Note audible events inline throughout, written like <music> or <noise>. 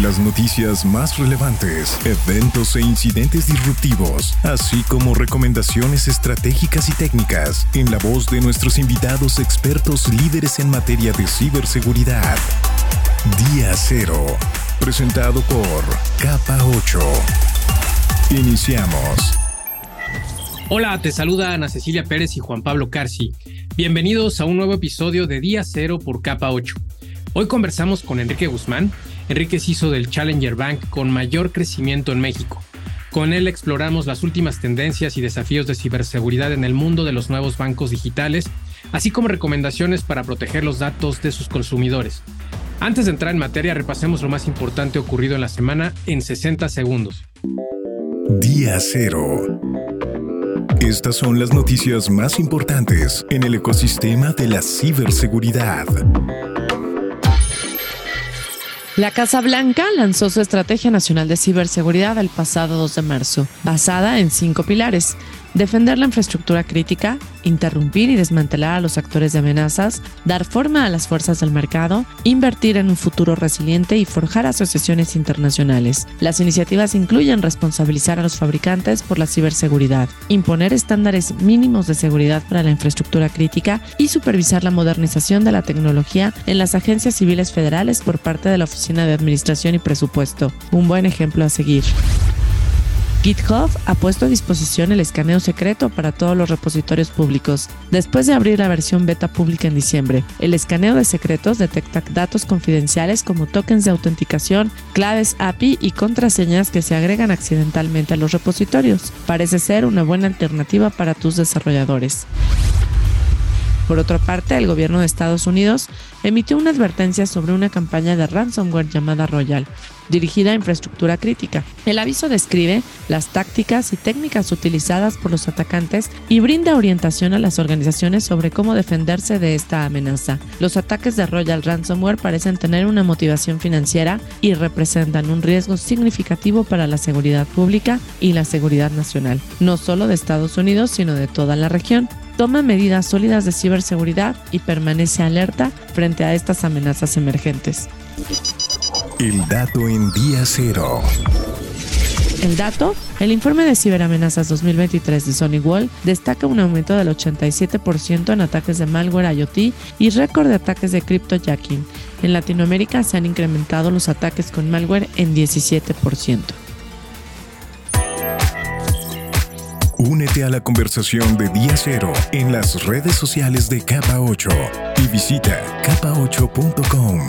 Las noticias más relevantes, eventos e incidentes disruptivos, así como recomendaciones estratégicas y técnicas en la voz de nuestros invitados expertos líderes en materia de ciberseguridad. Día Cero, presentado por Capa 8. Iniciamos. Hola, te saluda Ana Cecilia Pérez y Juan Pablo Carci. Bienvenidos a un nuevo episodio de Día Cero por Capa 8. Hoy conversamos con Enrique Guzmán, Enrique se hizo del Challenger Bank con mayor crecimiento en México. Con él exploramos las últimas tendencias y desafíos de ciberseguridad en el mundo de los nuevos bancos digitales, así como recomendaciones para proteger los datos de sus consumidores. Antes de entrar en materia, repasemos lo más importante ocurrido en la semana en 60 segundos. Día cero. Estas son las noticias más importantes en el ecosistema de la ciberseguridad. La Casa Blanca lanzó su Estrategia Nacional de Ciberseguridad el pasado 2 de marzo, basada en cinco pilares defender la infraestructura crítica, interrumpir y desmantelar a los actores de amenazas, dar forma a las fuerzas del mercado, invertir en un futuro resiliente y forjar asociaciones internacionales. Las iniciativas incluyen responsabilizar a los fabricantes por la ciberseguridad, imponer estándares mínimos de seguridad para la infraestructura crítica y supervisar la modernización de la tecnología en las agencias civiles federales por parte de la Oficina de Administración y Presupuesto. Un buen ejemplo a seguir. GitHub ha puesto a disposición el escaneo secreto para todos los repositorios públicos. Después de abrir la versión beta pública en diciembre, el escaneo de secretos detecta datos confidenciales como tokens de autenticación, claves API y contraseñas que se agregan accidentalmente a los repositorios. Parece ser una buena alternativa para tus desarrolladores. Por otra parte, el gobierno de Estados Unidos emitió una advertencia sobre una campaña de ransomware llamada Royal, dirigida a infraestructura crítica. El aviso describe las tácticas y técnicas utilizadas por los atacantes y brinda orientación a las organizaciones sobre cómo defenderse de esta amenaza. Los ataques de Royal Ransomware parecen tener una motivación financiera y representan un riesgo significativo para la seguridad pública y la seguridad nacional, no solo de Estados Unidos, sino de toda la región toma medidas sólidas de ciberseguridad y permanece alerta frente a estas amenazas emergentes. El dato en día cero. El dato, el informe de ciberamenazas 2023 de Sony Wall destaca un aumento del 87% en ataques de malware IoT y récord de ataques de cryptojacking. En Latinoamérica se han incrementado los ataques con malware en 17%. Únete a la conversación de Día Cero en las redes sociales de Capa 8 y visita capa8.com.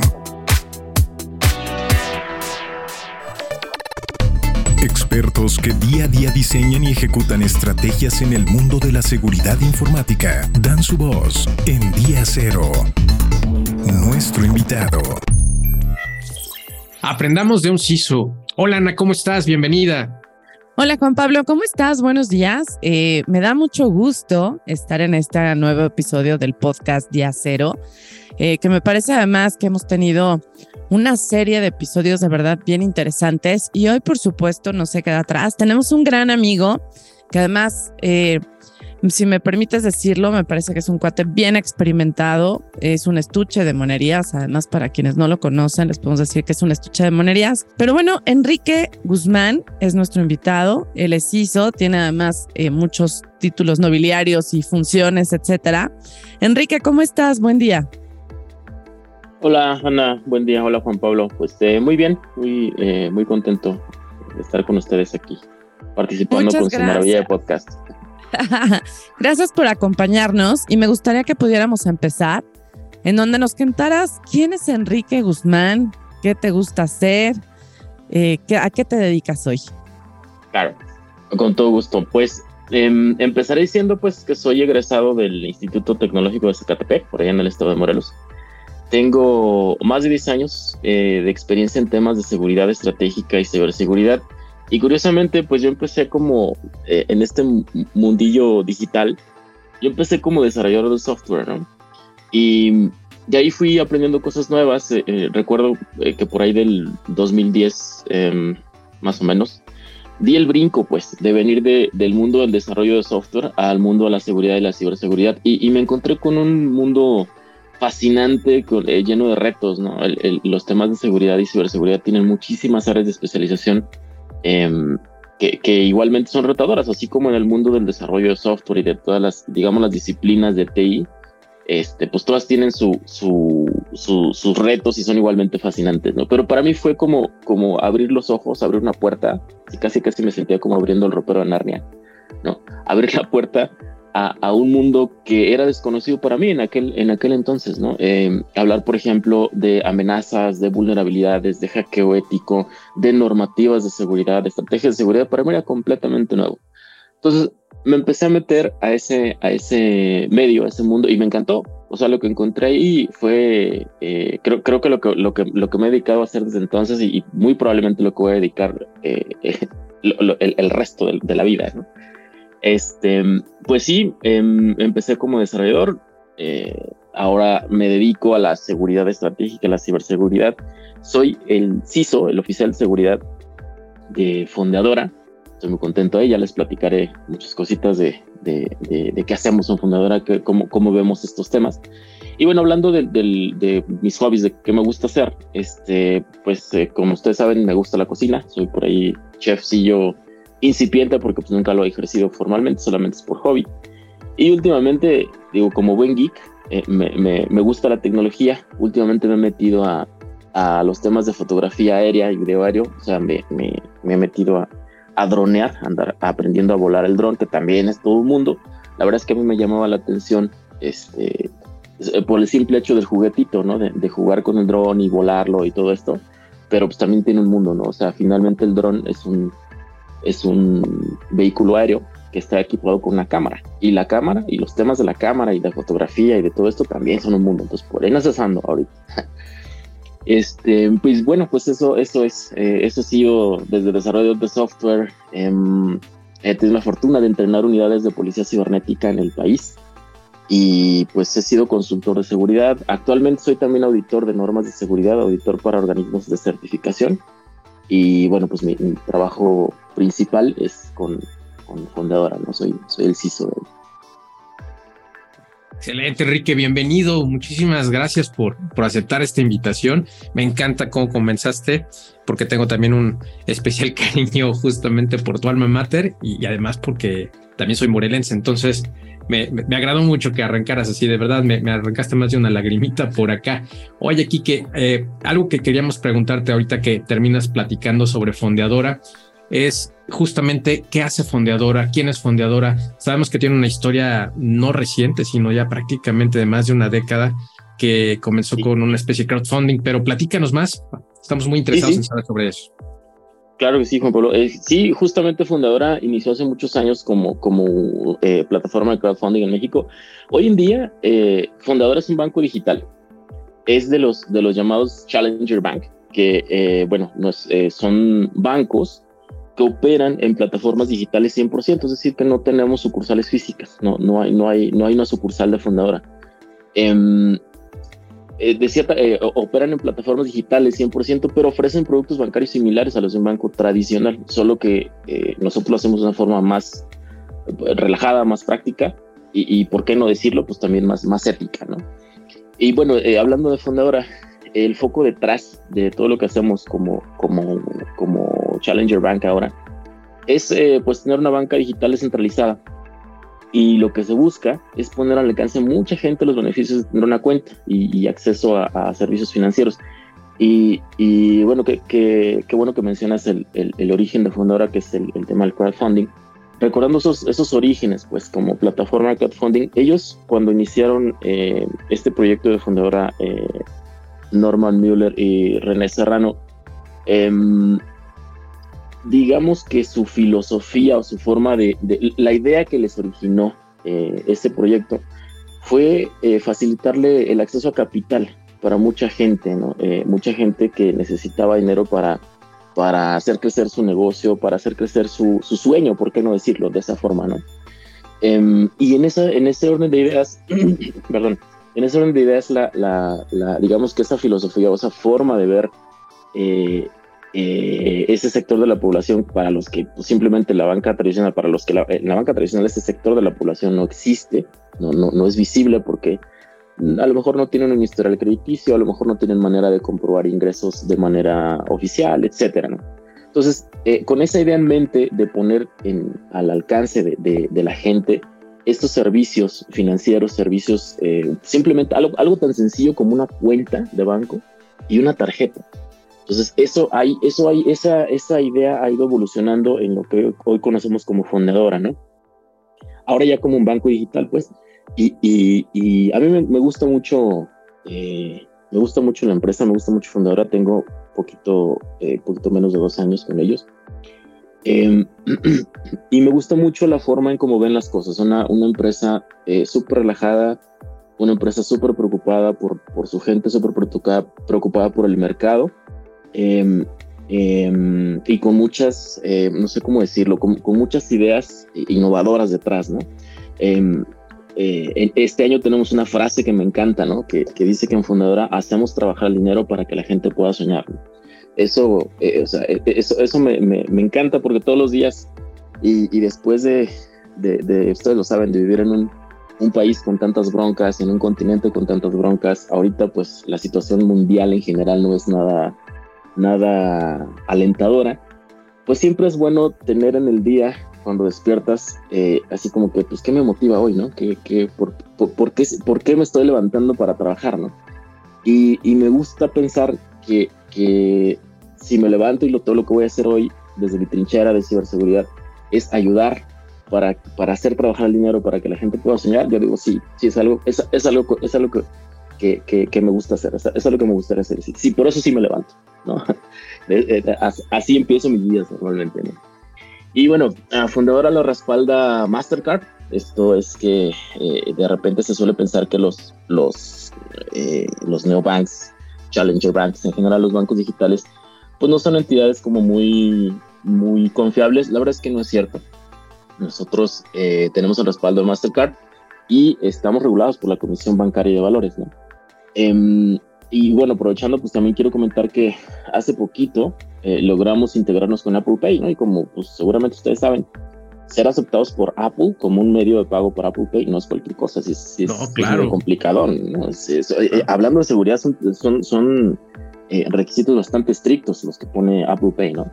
Expertos que día a día diseñan y ejecutan estrategias en el mundo de la seguridad informática dan su voz en Día Cero. Nuestro invitado. Aprendamos de un CISO. Hola Ana, ¿cómo estás? Bienvenida. Hola Juan Pablo, ¿cómo estás? Buenos días. Eh, me da mucho gusto estar en este nuevo episodio del podcast Día Cero, eh, que me parece además que hemos tenido una serie de episodios de verdad bien interesantes y hoy por supuesto no se queda atrás. Tenemos un gran amigo que además eh, si me permites decirlo, me parece que es un cuate bien experimentado, es un estuche de monerías, además para quienes no lo conocen les podemos decir que es un estuche de monerías. Pero bueno, Enrique Guzmán es nuestro invitado, él es ISO, tiene además eh, muchos títulos nobiliarios y funciones, etcétera. Enrique, ¿cómo estás? Buen día. Hola Ana, buen día, hola Juan Pablo. Pues eh, muy bien, muy, eh, muy contento de estar con ustedes aquí, participando con su maravilla de podcast. <laughs> Gracias por acompañarnos y me gustaría que pudiéramos empezar en donde nos contaras quién es Enrique Guzmán, qué te gusta hacer, eh, a qué te dedicas hoy. Claro, con todo gusto. Pues em, empezaré diciendo pues que soy egresado del Instituto Tecnológico de Zacatepec, por allá en el estado de Morelos. Tengo más de 10 años eh, de experiencia en temas de seguridad estratégica y ciberseguridad y curiosamente, pues yo empecé como eh, en este mundillo digital, yo empecé como desarrollador de software, ¿no? Y de ahí fui aprendiendo cosas nuevas. Eh, eh, recuerdo que por ahí del 2010, em, más o menos, di el brinco, pues, de venir del mundo del desarrollo de software al mundo de la seguridad y la ciberseguridad. Y, me encontré con un mundo fascinante, con, lleno de retos, ¿no? los temas de seguridad y ciberseguridad tienen muchísimas áreas de especialización. Em, que, igualmente son retadoras, así como en el mundo del desarrollo de software y de todas las, digamos, las disciplinas de TI, este, pues todas tienen su, sus retos y son igualmente fascinantes, ¿no? Pero para mí fue como, como abrir los ojos, abrir una puerta, y casi casi me sentía como abriendo el ropero de Narnia, ¿no? Abrir la puerta a, un mundo que era desconocido para mí en aquel, en aquel entonces, ¿no? Eh, hablar, por ejemplo, de amenazas, de vulnerabilidades, de hackeo ético, de normativas de seguridad, de estrategias de seguridad, para mí era completamente nuevo. Entonces, me empecé a meter a ese, a ese medio, a ese mundo, y me encantó. O sea, lo que encontré ahí fue, eh, creo, creo que lo, que lo que lo que me he dedicado a hacer desde entonces, y, muy probablemente lo que voy a dedicar eh, <laughs> el, el, resto de, de la vida, ¿no? Este, pues sí, em, empecé como desarrollador. Eh, ahora me dedico a la seguridad estratégica, a la ciberseguridad. Soy el CISO, el oficial de seguridad de Fundadora. Estoy muy contento ahí, ya les platicaré muchas cositas de, de, qué hacemos en Fundadora, que, cómo, cómo, vemos estos temas. Y bueno, hablando de, mis hobbies, de qué me gusta hacer, este, pues eh, como ustedes saben, me gusta la cocina. Soy por ahí chef, yo incipiente porque pues nunca lo he ejercido formalmente, solamente es por hobby. Y últimamente, digo, como buen geek, eh, me, me, gusta la tecnología. Últimamente me he metido a, a los temas de fotografía aérea y video aéreo. O sea, me, me, he metido a, a dronear, andar aprendiendo a volar el dron, que también es todo un mundo. La verdad es que a mí me llamaba la atención este, por el simple hecho del juguetito, ¿no? De, de jugar con el dron y volarlo y todo esto. Pero pues también tiene un mundo, ¿no? O sea, finalmente el dron es un, es un vehículo aéreo que está equipado con una cámara. Y la cámara y los temas de la cámara y de fotografía y de todo esto también son un mundo. Entonces, por ahí nos ahorita. <laughs> Este, pues bueno, pues eso, eso es, eh, eso ha sido desde desarrollo de software. Em, he tenido la fortuna de entrenar unidades de policía cibernética en el país y pues he sido consultor de seguridad. Actualmente soy también auditor de normas de seguridad, auditor para organismos de certificación. Y bueno, pues mi, trabajo principal es con, con, Fundadora, ¿no? Soy, soy el CISO Excelente, Enrique, bienvenido. Muchísimas gracias por, por aceptar esta invitación. Me encanta cómo comenzaste, porque tengo también un especial <laughs> cariño justamente por tu alma mater y además porque también soy morelense. Entonces, me, me, agradó mucho que arrancaras así, de verdad, me, arrancaste más de una lagrimita por acá. Oye, Kike, eh, algo que queríamos preguntarte ahorita que terminas platicando sobre Fondeadora es justamente qué hace Fondeadora, quién es Fondeadora. Sabemos que tiene una historia no reciente, sino ya prácticamente de más de una década que comenzó con una especie de crowdfunding, pero platícanos más. Estamos muy interesados en saber sobre eso. Claro que sí, Juan Pablo. Eh, sí, justamente Fundadora inició hace muchos años como, como eh, plataforma de crowdfunding en México. Hoy en día, eh, Fundadora es un banco digital. Es de los, de los llamados Challenger Bank, que, bueno, son bancos que operan en plataformas digitales 100%, es decir, que no tenemos sucursales físicas, no, no, hay, no, hay, no hay una sucursal de Fundadora. Eh, de cierta, eh, operan en plataformas digitales 100%, pero ofrecen productos bancarios similares a los de un banco tradicional, solo que eh, nosotros lo hacemos de una forma más relajada, más práctica y, ¿por qué no decirlo? Pues también más, más ética, ¿no? Y bueno, hablando de Fundadora, el foco detrás de todo lo que hacemos como, como, como Challenger Bank ahora es pues tener una banca digital descentralizada y lo que se busca es poner al alcance a mucha gente los beneficios de tener una cuenta y, acceso a, servicios financieros. Y, y bueno, qué que, bueno que mencionas el, el, origen de Fundadora, que es el, tema del crowdfunding. Recordando esos, esos orígenes, pues como plataforma de crowdfunding, ellos cuando iniciaron eh, este proyecto de Fundadora, eh, Norman Mueller y René Serrano, eh, digamos que su filosofía o su forma de, la idea que les originó eh, este proyecto fue eh, facilitarle el acceso a capital para mucha gente, ¿no? Eh, mucha gente que necesitaba dinero para, para hacer crecer su negocio, para hacer crecer su, su sueño, ¿por qué no decirlo de esa forma, no? Em, y en, esa, en ese orden de ideas, <clears throat> perdón, en ese orden de ideas, la, la, digamos que esa filosofía o esa forma de ver eh, eh, ese sector de la población para los que pues, simplemente la banca tradicional, para los que la, la, banca tradicional, ese sector de la población no existe, no, no, no es visible porque a lo mejor no tienen un historial crediticio, a lo mejor no tienen manera de comprobar ingresos de manera oficial, etcétera, ¿no? Entonces, eh, con esa idea en mente de poner en, al alcance de, de, de la gente estos servicios financieros, servicios, eh, simplemente algo, algo tan sencillo como una cuenta de banco y una tarjeta. Entonces, eso hay, eso hay, esa, esa idea ha ido evolucionando en lo que hoy conocemos como fundadora, ¿no? Ahora ya como un banco digital, pues, y, y, y a mí me, me gusta mucho, eh, me gusta mucho la empresa, me gusta mucho fundadora, tengo poquito, eh, poquito menos de dos años con ellos. Eh, <clears throat> y me gusta mucho la forma en cómo ven las cosas. Una, una empresa eh, súper relajada, una empresa súper preocupada por, por, su gente, súper preocupada, preocupada por el mercado eh, y con muchas, eh, no sé cómo decirlo, con, con, muchas ideas innovadoras detrás, ¿no? Em, eh, este año tenemos una frase que me encanta, ¿no? Que, que, dice que en Fundadora hacemos trabajar el dinero para que la gente pueda soñar. ¿no? eso, eh, o sea, eso, eso me, me, me, encanta porque todos los días y, y después de, de, de, ustedes lo saben, de vivir en un, un, país con tantas broncas, en un continente con tantas broncas, ahorita pues la situación mundial en general no es nada, nada alentadora, pues siempre es bueno tener en el día cuando despiertas, eh, así como que, pues, ¿qué me motiva hoy, no? ¿Qué, qué, por, por, qué, ¿Por qué me estoy levantando para trabajar, no? Y, y me gusta pensar que que si me levanto y lo, todo lo que voy a hacer hoy desde mi trinchera de ciberseguridad es ayudar para, para hacer trabajar el dinero para que la gente pueda soñar, yo digo, sí, sí, es algo, es algo, es algo que, que, que, que, me gusta hacer, es, es, algo que me gustaría hacer, sí, sí, por eso sí me levanto, ¿no? <laughs> Así empiezo mis días normalmente, ¿no? Y bueno, a Fundadora lo respalda Mastercard, esto es que eh, de repente se suele pensar que los, los, eh, los neobanks Challenger Banks, en general los bancos digitales, pues no son entidades como muy, muy confiables. La verdad es que no es cierto. Nosotros eh, tenemos el respaldo de Mastercard y estamos regulados por la Comisión Bancaria de Valores, ¿no? Eh, y bueno, aprovechando, pues también quiero comentar que hace poquito eh, logramos integrarnos con Apple Pay, ¿no? Y como pues seguramente ustedes saben, ser aceptados por Apple como un medio de pago por Apple Pay no es cualquier cosa, es, si no, claro. es complicado. ¿no? Es, es, eh, hablando de seguridad, son, son, son eh, requisitos bastante estrictos los que pone Apple Pay, ¿no?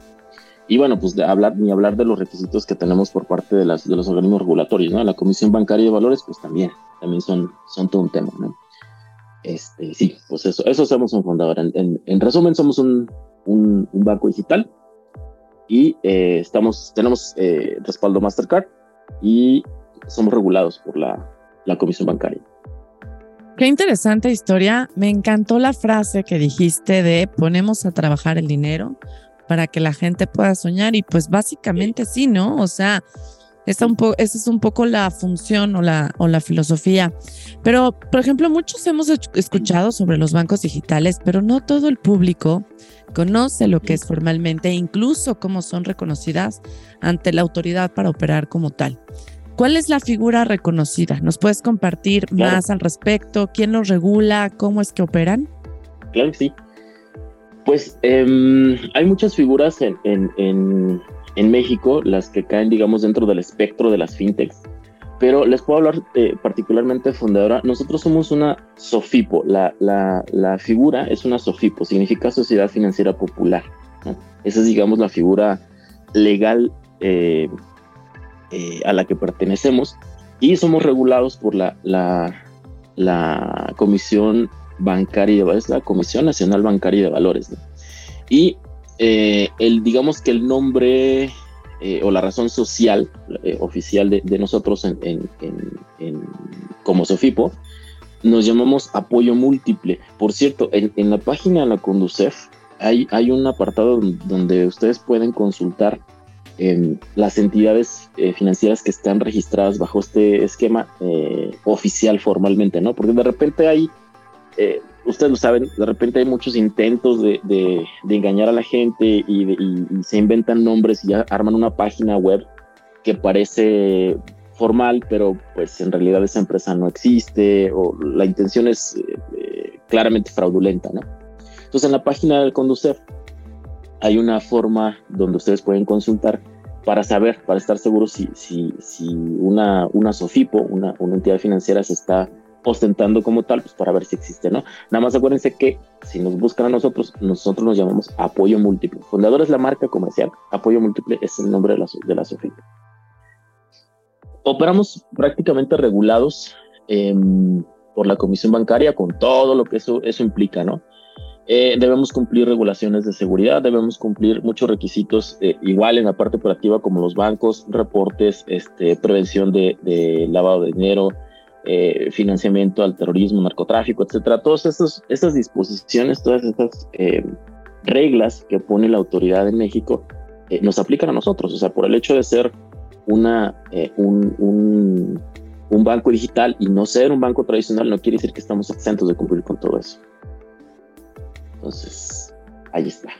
Y bueno, pues de hablar, ni hablar de los requisitos que tenemos por parte de, las, de los organismos regulatorios, ¿no? La Comisión Bancaria de Valores, pues también, también son, son todo un tema, ¿no? Este, sí, pues eso, eso somos un fundador. En, en, en resumen, somos un, un, un banco digital y eh, estamos, tenemos eh, respaldo Mastercard y somos regulados por la, la Comisión Bancaria. Qué interesante historia. Me encantó la frase que dijiste de ponemos a trabajar el dinero para que la gente pueda soñar y pues básicamente sí, ¿no? O sea, esa, un es un poco la función o la, o la filosofía. Pero, por ejemplo, muchos hemos escuchado sobre los bancos digitales, pero no todo el público conoce lo que es formalmente e incluso cómo son reconocidas ante la autoridad para operar como tal. ¿Cuál es la figura reconocida? ¿Nos puedes compartir claro. más al respecto? ¿Quién los regula? ¿Cómo es que operan? Claro que sí. Pues eh, hay muchas figuras en, en, en, en, México, las que caen, digamos, dentro del espectro de las fintechs. Pero les puedo hablar eh, particularmente de fundadora. Nosotros somos una SOFIPO. La, la, la, figura es una SOFIPO, significa Sociedad Financiera Popular. ¿no? Esa es, digamos, la figura legal eh, eh, a la que pertenecemos. Y somos regulados por la, la, la Comisión Bancaria Valores, la Comisión Nacional Bancaria de Valores. ¿no? Y eh, el, digamos que el nombre eh, o la razón social eh, oficial de, nosotros en, como Sofipo, nos llamamos apoyo múltiple. Por cierto, en, la página de la Conducef hay, hay un apartado donde ustedes pueden consultar eh, las entidades financieras que están registradas bajo este esquema oficial formalmente, ¿no? Porque de repente hay ustedes lo saben, de repente hay muchos intentos de, de, engañar a la gente y, se inventan nombres y arman una página web que parece formal, pero pues en realidad esa empresa no existe o la intención es eh, claramente fraudulenta, ¿no? Entonces en la página del Conducef hay una forma donde ustedes pueden consultar para saber, para estar seguros si, si, si una, una SOFIPO, una, una entidad financiera se está ostentando como tal, pues para ver si existe, ¿no? Nada más acuérdense que si nos buscan a nosotros, nosotros nos llamamos Apoyo Múltiple. Fundador es la marca comercial, Apoyo Múltiple es el nombre de la, de la SOFIPO. Operamos prácticamente regulados em, por la Comisión Bancaria con todo lo que eso, eso implica, ¿no? Eh, debemos cumplir regulaciones de seguridad, debemos cumplir muchos requisitos eh, igual en la parte operativa como los bancos, reportes, este, prevención de, lavado de dinero, eh, financiamiento al terrorismo, narcotráfico, etcétera. Todas estas, disposiciones, todas estas reglas que pone la autoridad en México nos aplican a nosotros. O sea, por el hecho de ser una, un, banco digital y no ser un banco tradicional no quiere decir que estamos exentos de cumplir con todo eso. Entonces, ahí está.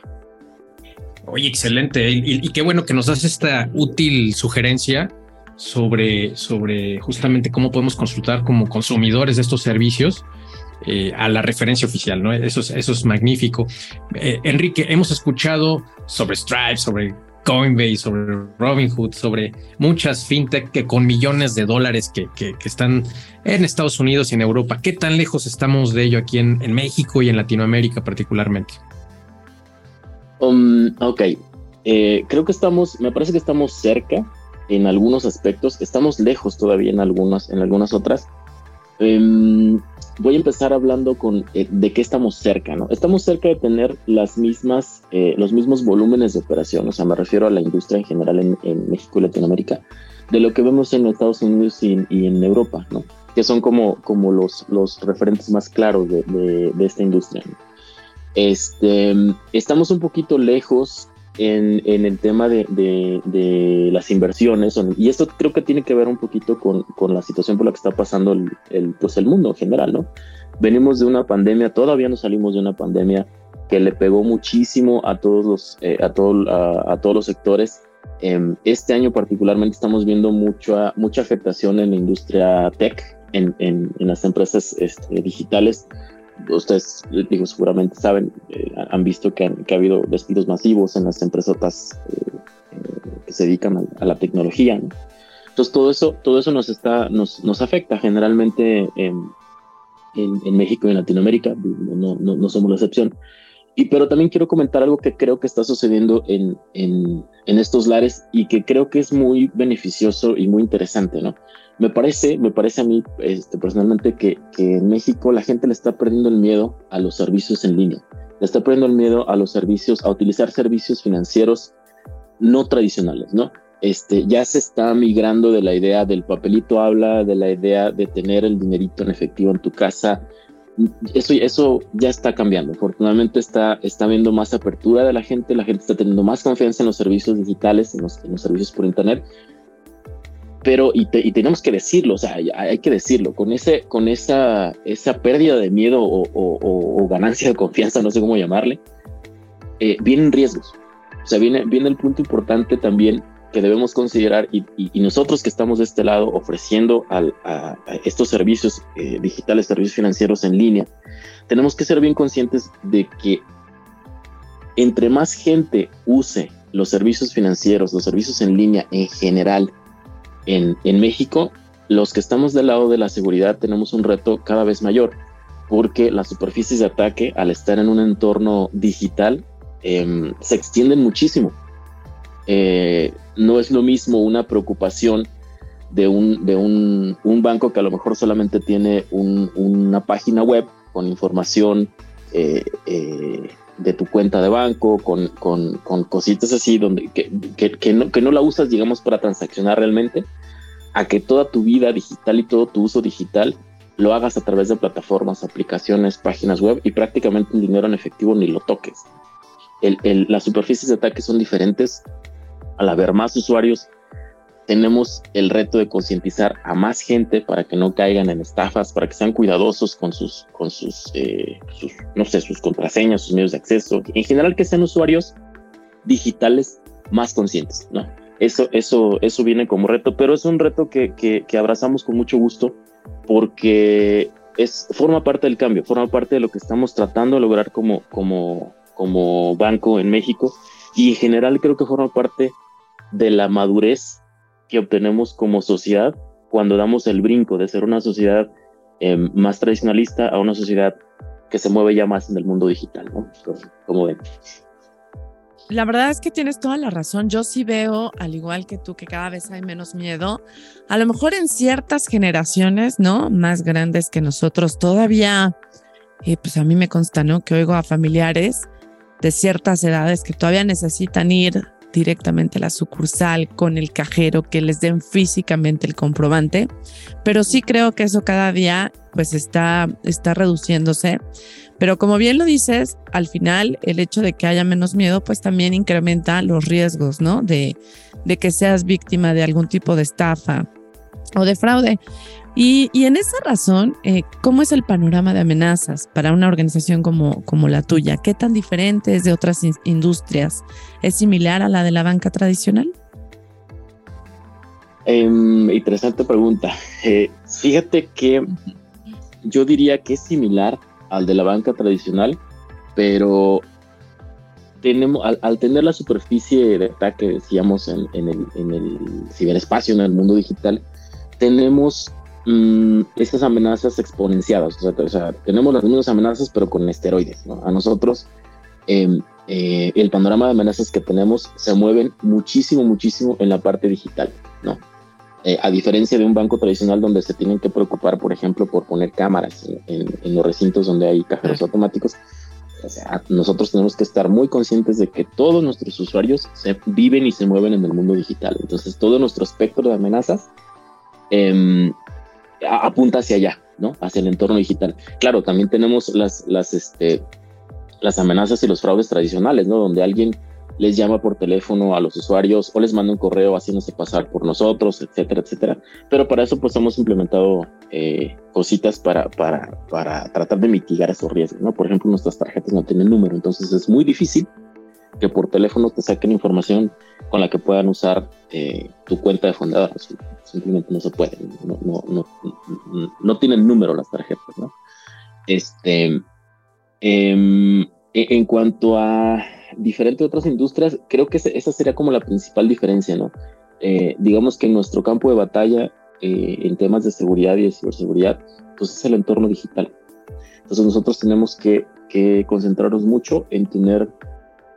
Oye, excelente. Y, qué bueno que nos das esta útil sugerencia sobre, sobre justamente cómo podemos consultar como consumidores de estos servicios eh, a la referencia oficial, ¿no? Eso es, magnífico. Eh, Enrique, hemos escuchado sobre Stripe, sobre Coinbase, sobre Robinhood, sobre muchas fintech que con millones de dólares que, que, están en Estados Unidos y en Europa. ¿Qué tan lejos estamos de ello aquí en, México y en Latinoamérica particularmente? Um, ok, eh, creo que estamos, me parece que estamos cerca en algunos aspectos, estamos lejos todavía en algunas, en algunas otras. Em, voy a empezar hablando con eh, de qué estamos cerca, ¿no? Estamos cerca de tener las mismas, eh, los mismos volúmenes de operación, o sea, me refiero a la industria en general en, México y Latinoamérica, de lo que vemos en Estados Unidos y, en Europa, ¿no? Que son como, como los, los referentes más claros de, de, esta industria. Este, estamos un poquito lejos en, en el tema de, de, las inversiones, y esto creo que tiene que ver un poquito con, con la situación por la que está pasando el, el, pues el mundo en general, ¿no? Venimos de una pandemia, todavía no salimos de una pandemia que le pegó muchísimo a todos los, eh, a, todo, a, todos los sectores. Em, este año particularmente estamos viendo mucha, mucha afectación en la industria tech, en, en, en las empresas este, digitales, ustedes, digo, seguramente saben, eh, han visto que, ha habido despidos masivos en las empresas eh, que se dedican a, la tecnología. Entonces todo eso, todo eso nos está, nos, nos afecta generalmente en, en, México y en Latinoamérica, no, no, no, somos la excepción. Y pero también quiero comentar algo que creo que está sucediendo en, en, en estos lares y que creo que es muy beneficioso y muy interesante, ¿no? Me parece, me parece a mí este, personalmente que, que, en México la gente le está perdiendo el miedo a los servicios en línea, le está perdiendo el miedo a los servicios, a utilizar servicios financieros no tradicionales, ¿no? Este, ya se está migrando de la idea del papelito habla, de la idea de tener el dinerito en efectivo en tu casa. Eso, eso ya está cambiando. Afortunadamente está, está habiendo más apertura de la gente, la gente está teniendo más confianza en los servicios digitales, en los, en los servicios por Internet pero y, tenemos que decirlo, o sea, hay, que decirlo, con, ese, con esa, esa pérdida de miedo o, ganancia de confianza, no sé cómo llamarle, eh, vienen riesgos. O sea, viene, viene el punto importante también que debemos considerar y, nosotros que estamos de este lado ofreciendo a, estos servicios eh, digitales, servicios financieros en línea, tenemos que ser bien conscientes de que entre más gente use los servicios financieros, los servicios en línea en general, en, México, los que estamos del lado de la seguridad tenemos un reto cada vez mayor, porque las superficies de ataque, al estar en un entorno digital, em, se extienden muchísimo. Eh, no es lo mismo una preocupación de, un, de un, banco que a lo mejor solamente tiene una página web con información eh, eh, de tu cuenta de banco, con, con, con cositas así, donde, que, que, no, que no la usas, digamos, para transaccionar realmente, a que toda tu vida digital y todo tu uso digital lo hagas a través de plataformas, aplicaciones, páginas web y prácticamente un dinero en efectivo ni lo toques. El, el, las superficies de ataque son diferentes. Al haber más usuarios, tenemos el reto de concientizar a más gente para que no caigan en estafas, para que sean cuidadosos con sus, con sus, eh, no sé, sus contraseñas, sus medios de acceso. En general, que sean usuarios digitales más conscientes, ¿no? eso, eso, eso viene como reto, pero es un reto que, que, abrazamos con mucho gusto porque es, forma parte del cambio, forma parte de lo que estamos tratando de lograr como, como, como banco en México y en general creo que forma parte de la madurez que obtenemos como sociedad cuando damos el brinco de ser una sociedad em, más tradicionalista a una sociedad que se mueve ya más en el mundo digital, ¿no? Como ven. La verdad es que tienes toda la razón. Yo sí veo, al igual que tú, que cada vez hay menos miedo. A lo mejor en ciertas generaciones, ¿no? Más grandes que nosotros, todavía, eh, pues a mí me consta, ¿no? Que oigo a familiares de ciertas edades que todavía necesitan ir directamente a la sucursal con el cajero, que les den físicamente el comprobante, pero sí creo que eso cada día pues está, está reduciéndose. Pero como bien lo dices, al final el hecho de que haya menos miedo pues también incrementa los riesgos, ¿no? De, de que seas víctima de algún tipo de estafa o de fraude. Y, en esa razón, eh, ¿cómo es el panorama de amenazas para una organización como, como la tuya? ¿Qué tan diferente es de otras industrias? ¿Es similar a la de la banca tradicional? Em, interesante pregunta. Eh, fíjate que yo diría que es similar al de la banca tradicional, pero tenemos, al, tener la superficie de ataque, decíamos, en, el, en el ciberespacio, en el mundo digital, tenemos Mm, estas amenazas exponenciadas. O sea, tenemos las mismas amenazas, pero con esteroides. A nosotros, em, eh, el panorama de amenazas que tenemos se mueven muchísimo, muchísimo en la parte digital. ¿no? Eh, a diferencia de un banco tradicional donde se tienen que preocupar, por ejemplo, por poner cámaras en, los recintos donde hay cajeros automáticos. nosotros tenemos que estar muy conscientes de que todos nuestros usuarios se viven y se mueven en el mundo digital. Entonces, todo nuestro espectro de amenazas eh, apunta hacia allá, ¿no? Hacia el entorno digital. Claro, también tenemos las, las, este, las amenazas y los fraudes tradicionales, ¿no? Donde alguien les llama por teléfono a los usuarios o les manda un correo haciéndose pasar por nosotros, etcétera, etcétera. Pero para eso pues hemos implementado eh, cositas para, para, para tratar de mitigar esos riesgos, ¿no? Por ejemplo, nuestras tarjetas no tienen número, entonces es muy difícil que por teléfono te saquen información con la que puedan usar eh, tu cuenta de fundador. Simplemente no se puede, no, no, no, no tienen número las tarjetas, ¿no? Este, em, e, en cuanto a diferentes otras industrias, creo que esa sería como la principal diferencia, ¿no? Eh, digamos que en nuestro campo de batalla eh, en temas de seguridad y de ciberseguridad, pues es el entorno digital. Entonces nosotros tenemos que, que concentrarnos mucho en tener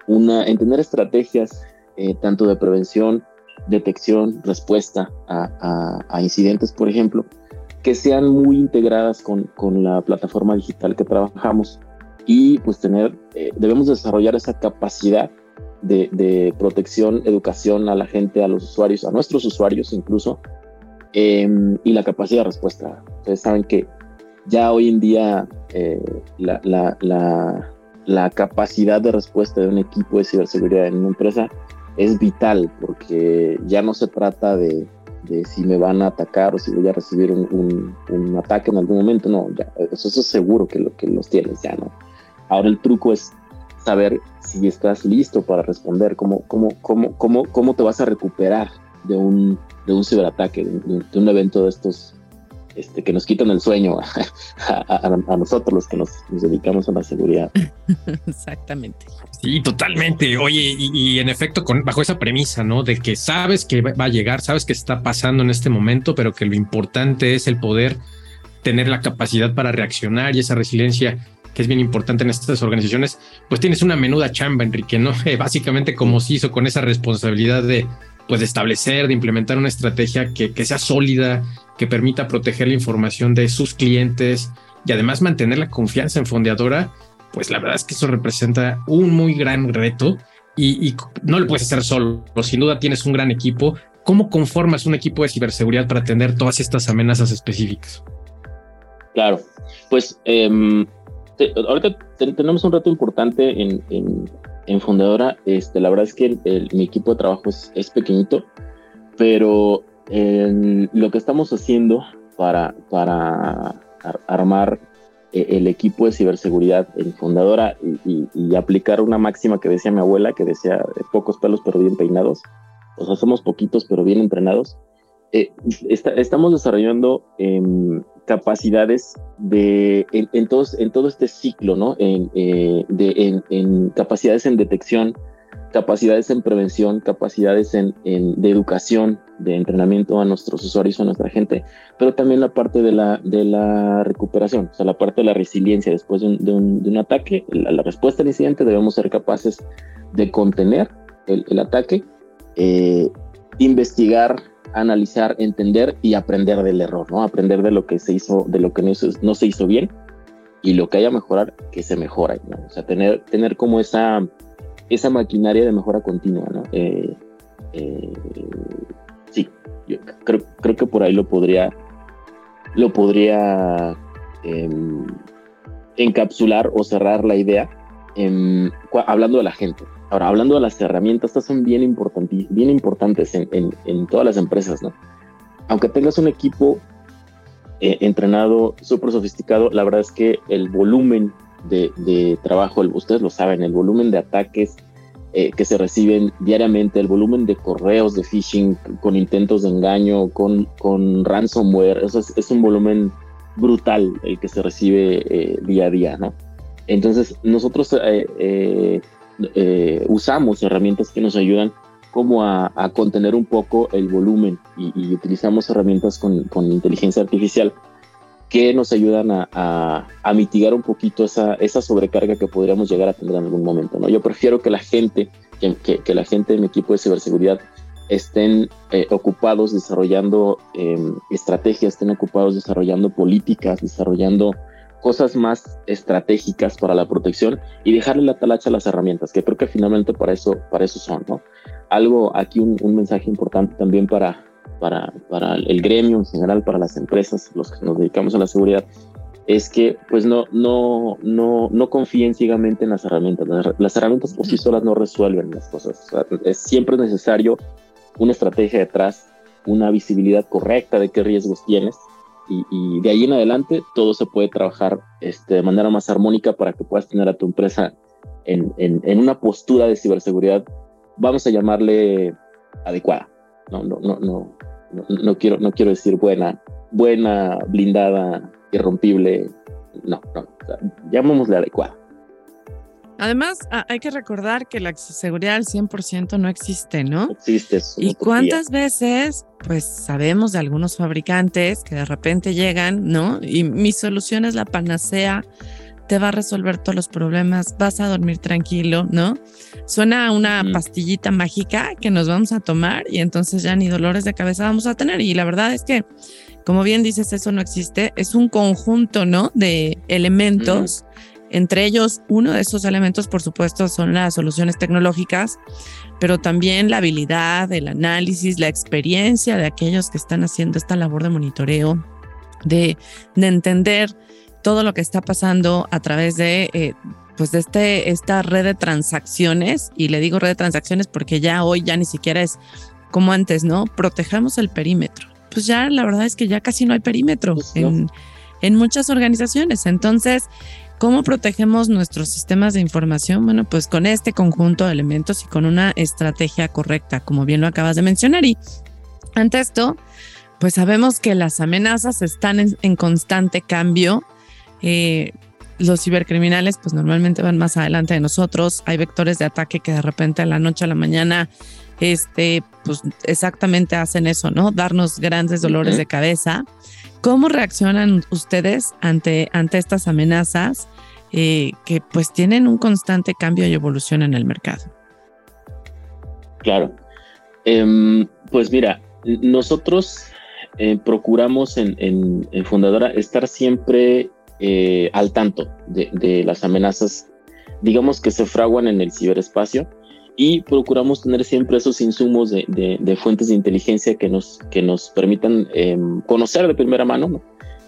una, en tener estrategias eh, tanto de prevención, detección, respuesta a, incidentes, por ejemplo, que sean muy integradas con, la plataforma digital que trabajamos y pues tener, eh, debemos desarrollar esa capacidad de, protección, educación a la gente, a los usuarios, a nuestros usuarios incluso, em, y la capacidad de respuesta. Ustedes saben que ya hoy en día eh, la, la capacidad de respuesta de un equipo de ciberseguridad en una empresa es vital porque ya no se trata de, si me van a atacar o si voy a recibir un, ataque en algún momento, no, ya, eso, es seguro que, lo, que los tienes ya, ¿no? Ahora el truco es saber si estás listo para responder, cómo, cómo, cómo, cómo, cómo te vas a recuperar de un, de un ciberataque, de un evento de estos este, que nos quitan el sueño a, <laughs> nosotros los que nos, dedicamos a la seguridad. <laughs> Exactamente. Sí, totalmente. Oye, y, en efecto, con, bajo esa premisa, ¿no? De que sabes que va a llegar, sabes que está pasando en este momento, pero que lo importante es el poder tener la capacidad para reaccionar y esa resiliencia que es bien importante en estas organizaciones, pues tienes una menuda chamba, Enrique, ¿no? <laughs> básicamente como se hizo con esa responsabilidad de, pues, de establecer, de implementar una estrategia que, que sea sólida, que permita proteger la información de sus clientes y además mantener la confianza en Fondeadora, pues la verdad es que eso representa un muy gran reto y, no lo puedes hacer solo. Sin duda tienes un gran equipo. ¿Cómo conformas un equipo de ciberseguridad para atender todas estas amenazas específicas? Claro, pues em, ahorita tenemos un reto importante en, en, Fundadora. Este, la verdad es que mi equipo de trabajo es, es pequeñito, pero lo que estamos haciendo para, para armar eh, el equipo de ciberseguridad en Fundadora y, aplicar una máxima que decía mi abuela, que decía pocos pelos pero bien peinados, o sea, somos poquitos, pero bien entrenados. Eh, estamos desarrollando em, capacidades de, en, todo este ciclo, ¿no? Eh, en, capacidades en detección, capacidades en prevención, capacidades en, de educación, de entrenamiento a nuestros usuarios, a nuestra gente, pero también la parte de la, de la recuperación, o sea, la parte de la resiliencia después de un, de un, ataque, la, respuesta al incidente debemos ser capaces de contener el, el ataque, eh, investigar, analizar, entender y aprender del error, ¿no? Aprender de lo que se hizo, de lo que no se, no se hizo bien y lo que haya mejorar, que se mejora, ¿no? O sea, tener, tener como esa, esa maquinaria de mejora continua, ¿no? Eh, eh, sí, yo creo, creo que por ahí lo podría, lo podría em, encapsular o cerrar la idea hablando de la gente. Ahora, hablando de las herramientas, estas son bien, importantes, bien importantes en, en, todas las empresas, ¿no? Aunque tengas un equipo eh, entrenado súper sofisticado, la verdad es que el volumen de, de trabajo, ustedes lo saben, el volumen de ataques eh, que se reciben diariamente, el volumen de correos de phishing con intentos de engaño, con, con ransomware, eso es, un volumen brutal el que se recibe eh, día a día, ¿no? Entonces, nosotros eh, usamos herramientas que nos ayudan como a, contener un poco el volumen y, utilizamos herramientas con, con inteligencia artificial que nos ayudan a, mitigar un poquito esa, esa, sobrecarga que podríamos llegar a tener en algún momento. ¿no? Yo prefiero que la gente, que, la gente de equipo de ciberseguridad estén eh, ocupados desarrollando em, estrategias, estén ocupados desarrollando políticas, desarrollando cosas más estratégicas para la protección y dejarle la talacha a las herramientas, que creo que finalmente para eso, para eso son. ¿no? Algo aquí, un mensaje importante también para, para, para el gremio en general, para las empresas, los que nos dedicamos a la seguridad, es que pues no, no, no, no confíen ciegamente en las herramientas. Las, herramientas por sí solas no resuelven las cosas. es siempre necesario una estrategia detrás, una visibilidad correcta de qué riesgos tienes y, de ahí en adelante todo se puede trabajar este, de manera más armónica para que puedas tener a tu empresa en, en, en una postura de ciberseguridad, vamos a llamarle adecuada. No, no, no, no, no, quiero, no quiero decir buena, buena, blindada, irrompible. No, no, llamémosle adecuada. Además, hay que recordar que la seguridad al 100% no existe, ¿no? Existe. ¿Y cuántas veces, pues sabemos de algunos fabricantes que de repente llegan, ¿no? Y mi solución es la panacea te va a resolver todos los problemas, vas a dormir tranquilo, ¿no? Suena una pastillita mágica que nos vamos a tomar y entonces ya ni dolores de cabeza vamos a tener. Y la verdad es que, como bien dices, eso no existe, es un conjunto, ¿no? De elementos. Entre ellos, uno de esos elementos, por supuesto, son las soluciones tecnológicas, pero también la habilidad, el análisis, la experiencia de aquellos que están haciendo esta labor de monitoreo, de, de entender todo lo que está pasando a través de, eh, pues de este, esta red de transacciones. Y le digo red de transacciones porque ya hoy ya ni siquiera es como antes, ¿no? Protejamos el perímetro. Pues ya la verdad es que ya casi no hay perímetro pues en, en muchas organizaciones. Entonces, ¿cómo protegemos nuestros sistemas de información? Bueno, pues con este conjunto de elementos y con una estrategia correcta, como bien lo acabas de mencionar. Y ante esto, pues sabemos que las amenazas están en constante cambio eh, los cibercriminales pues normalmente van más adelante de nosotros. Hay vectores de ataque que de repente a la noche a la mañana este, pues exactamente hacen eso, ¿no? Darnos grandes dolores de cabeza. ¿Cómo reaccionan ustedes ante, ante estas amenazas eh, que pues tienen un constante cambio y evolución en el mercado? Claro. Em, pues mira, nosotros eh, procuramos en, en Fundadora estar siempre eh, al tanto de, las amenazas, digamos que se fraguan en el ciberespacio y procuramos tener siempre esos insumos de, fuentes de inteligencia que nos, que nos permitan em, conocer de primera mano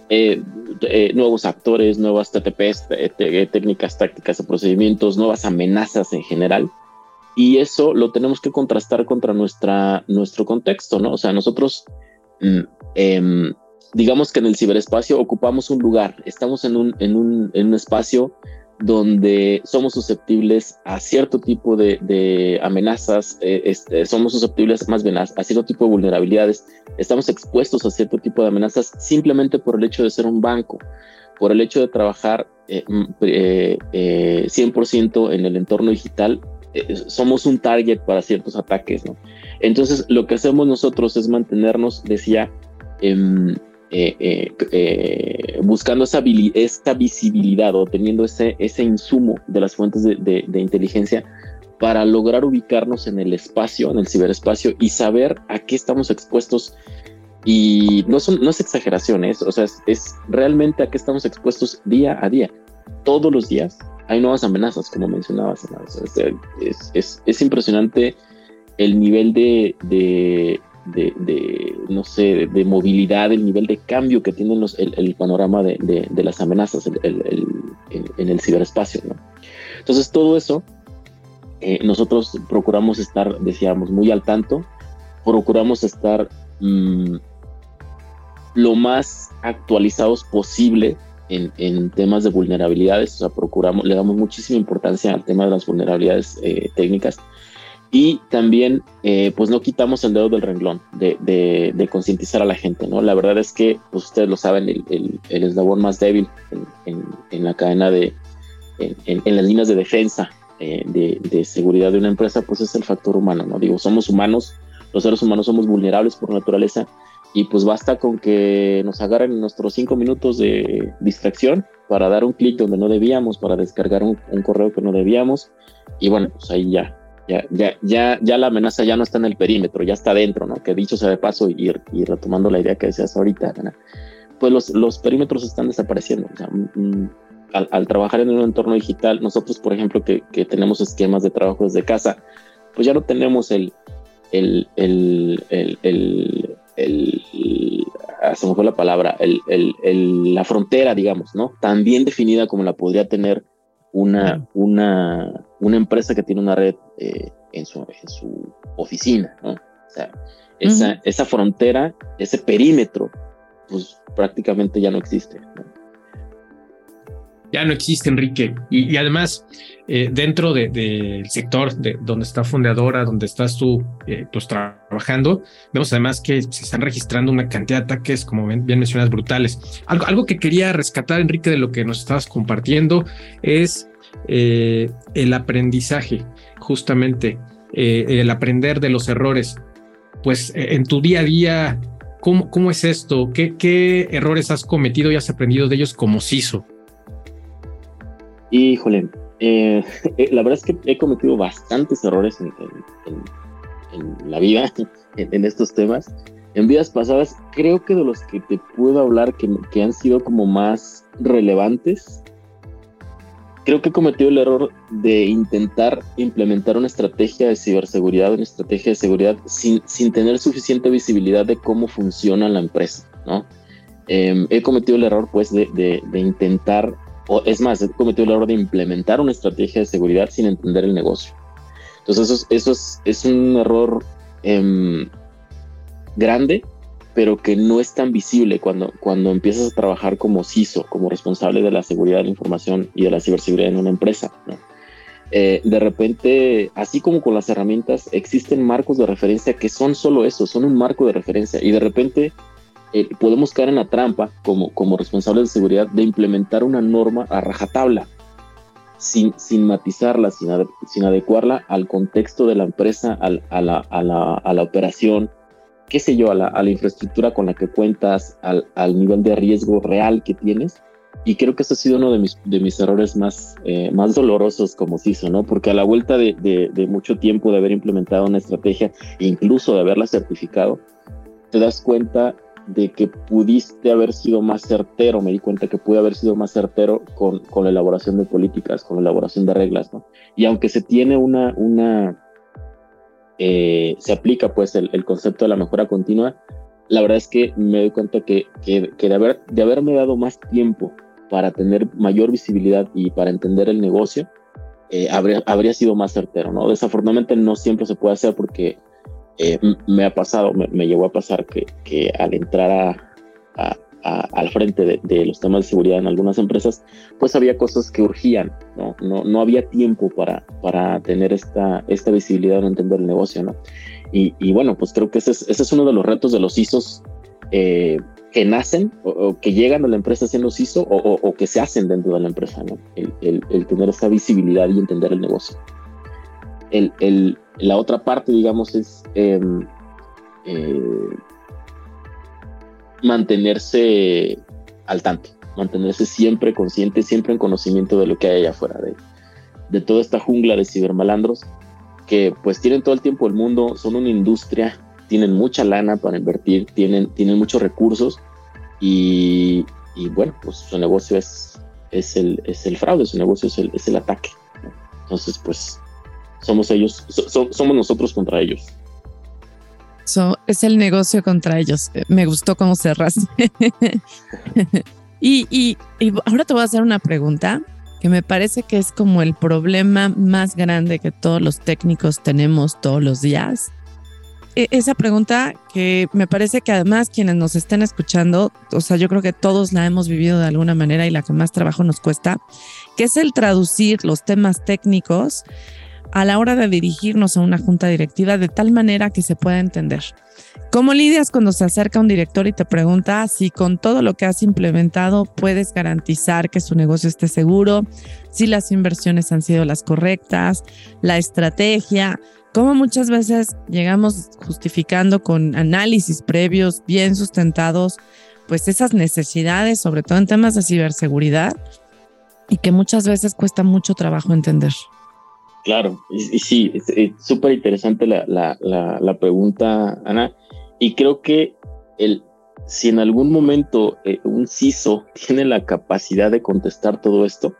eh, eh, nuevos actores, nuevas TTPs, técnicas, tácticas o procedimientos, nuevas amenazas en general. Y eso lo tenemos que contrastar contra nuestra, nuestro contexto, ¿no? O sea, nosotros mm, em, digamos que en el ciberespacio ocupamos un lugar, estamos en un, en un, en un espacio donde somos susceptibles a cierto tipo de, amenazas, eh, este, somos susceptibles más bien a, cierto tipo de vulnerabilidades, estamos expuestos a cierto tipo de amenazas simplemente por el hecho de ser un banco, por el hecho de trabajar eh, 100% mm, eh, en el entorno digital, somos un target para ciertos ataques, ¿no? Entonces, lo que hacemos nosotros es mantenernos, decía, em, eh, eh, eh, buscando esa, esta visibilidad o teniendo ese, ese insumo de las fuentes de, inteligencia para lograr ubicarnos en el espacio, en el ciberespacio y saber a qué estamos expuestos. Y no, son, no es exageración, ¿eh? o sea, es, realmente a qué estamos expuestos día a día. Todos los días hay nuevas amenazas, como mencionabas. es, es, es, impresionante el nivel de, de, no sé, de, movilidad, el nivel de cambio que tiene los, el, panorama de, las amenazas en el ciberespacio. ¿no? Entonces, todo eso, eh, nosotros procuramos estar, decíamos, muy al tanto, procuramos estar mm, lo más actualizados posible en, temas de vulnerabilidades, o sea, procuramos, le damos muchísima importancia al tema de las vulnerabilidades eh, técnicas y también, eh, pues no quitamos el dedo del renglón de, concientizar a la gente, ¿no? La verdad es que, pues ustedes lo saben, el, eslabón más débil en, en, la cadena de, en, las líneas de defensa eh, de, de, seguridad de una empresa, pues es el factor humano, ¿no? Digo, somos humanos, los seres humanos somos vulnerables por naturaleza y pues basta con que nos agarren nuestros cinco minutos de distracción para dar un clic donde no debíamos, para descargar un, un correo que no debíamos y bueno, pues ahí ya ya, ya, ya, ya la amenaza ya no está en el perímetro, ya está dentro, ¿no? Que dicho sea de paso y, y retomando la idea que decías ahorita, pues los, los perímetros están desapareciendo. O sea, mm, mm, al, al, trabajar en un entorno digital, nosotros, por ejemplo, que, que, tenemos esquemas de trabajo desde casa, pues ya no tenemos el, el, el, el, el, el ah, se me fue la palabra, el, la frontera, digamos, ¿no? Tan bien definida como la podría tener una, una, una empresa que tiene una red eh, en, su, en, su, oficina, ¿no? O sea, esa, esa frontera, ese perímetro, pues prácticamente ya no existe. Ya no existe, Enrique. Y, además, eh, dentro del sector de, donde está Fundadora, donde estás tú eh, pues, trabajando, vemos además que se están registrando una cantidad de ataques, como bien, mencionas, brutales. Algo, algo que quería rescatar, Enrique, de lo que nos estabas compartiendo, es eh, el aprendizaje, justamente, el aprender de los errores. Pues en tu día a día, ¿cómo, cómo es esto? ¿Qué, ¿Qué, errores has cometido y has aprendido de ellos como CISO? Híjole, <laughs> la verdad es que he cometido bastantes errores en, la vida, <laughs> en, estos temas. En vidas pasadas, creo que de los que te puedo hablar que, que han sido como más relevantes, creo que he cometido el error de intentar implementar una estrategia de ciberseguridad, una estrategia de seguridad sin, sin tener suficiente visibilidad de cómo funciona la empresa, ¿no? Em, he cometido el error, pues, de, de, intentar, o es más, he cometido el error de implementar una estrategia de seguridad sin entender el negocio. Entonces, eso, es, un error em, grande pero que no es tan visible cuando, cuando empiezas a trabajar como CISO, como responsable de la seguridad de la información y de la ciberseguridad en una empresa. Eh, de repente, así como con las herramientas, existen marcos de referencia que son solo eso, son un marco de referencia y de repente eh, podemos caer en la trampa como, como responsables de seguridad de implementar una norma a rajatabla. Sin, sin matizarla, sin, sin adecuarla al contexto de la empresa, a, la, a, la, a la operación, qué sé yo, a la, infraestructura con la que cuentas, al, nivel de riesgo real que tienes. Y creo que ese ha sido uno de mis, de mis errores más, eh, más dolorosos como CISO, ¿no? Porque a la vuelta de, de, mucho tiempo de haber implementado una estrategia, incluso de haberla certificado, te das cuenta de que pudiste haber sido más certero, me di cuenta que pude haber sido más certero con, con la elaboración de políticas, con la elaboración de reglas, ¿no? Y aunque se tiene una, una, eh, se aplica pues el, concepto de la mejora continua, la verdad es que me doy cuenta que, que, de, haber, de haberme dado más tiempo para tener mayor visibilidad y para entender el negocio, eh, habría, habría sido más certero, ¿no? Desafortunadamente no siempre se puede hacer porque eh, me ha pasado, me, me, llegó a pasar que, que al entrar a, al frente de, los temas de seguridad en algunas empresas, pues había cosas que urgían, ¿no? No, no había tiempo para, para tener esta, esta visibilidad o entender el negocio, ¿no? Y, bueno, pues creo que ese es, ese es, uno de los retos de los ISOs eh, que nacen o, que llegan a la empresa siendo CISO o, o, que se hacen dentro de la empresa, ¿no? El, el, tener esa visibilidad y entender el negocio. El, el, la otra parte, digamos, es em, eh, mantenerse al tanto, mantenerse siempre consciente, siempre en conocimiento de lo que hay allá afuera, de, de toda esta jungla de cibermalandros que pues tienen todo el tiempo el mundo, son una industria, tienen mucha lana para invertir, tienen, tienen muchos recursos y, y bueno, pues su negocio es, es, el, es el fraude, su negocio es el, es el ataque. Entonces, pues somos ellos, somos nosotros contra ellos. es el negocio contra ellos. Me gustó cómo cerraste. <laughs> y, y, y ahora te voy a hacer una pregunta que me parece que es como el problema más grande que todos los técnicos tenemos todos los días. E, esa pregunta que me parece que además quienes nos estén escuchando, o sea, yo creo que todos la hemos vivido de alguna manera y la que más trabajo nos cuesta, que es el traducir los temas técnicos a la hora de dirigirnos a una junta directiva de tal manera que se pueda entender. ¿Cómo lidias cuando se acerca un director y te pregunta si con todo lo que has implementado puedes garantizar que su negocio esté seguro, si las inversiones han sido las correctas, la estrategia? ¿Cómo muchas veces llegamos justificando con análisis previos bien sustentados, pues esas necesidades, sobre todo en temas de ciberseguridad, y que muchas veces cuesta mucho trabajo entender? Claro, y, sí, es súper interesante la, la, la, pregunta, Ana. Y creo que el, si en algún momento eh, un CISO <laughs> tiene la capacidad de contestar todo esto,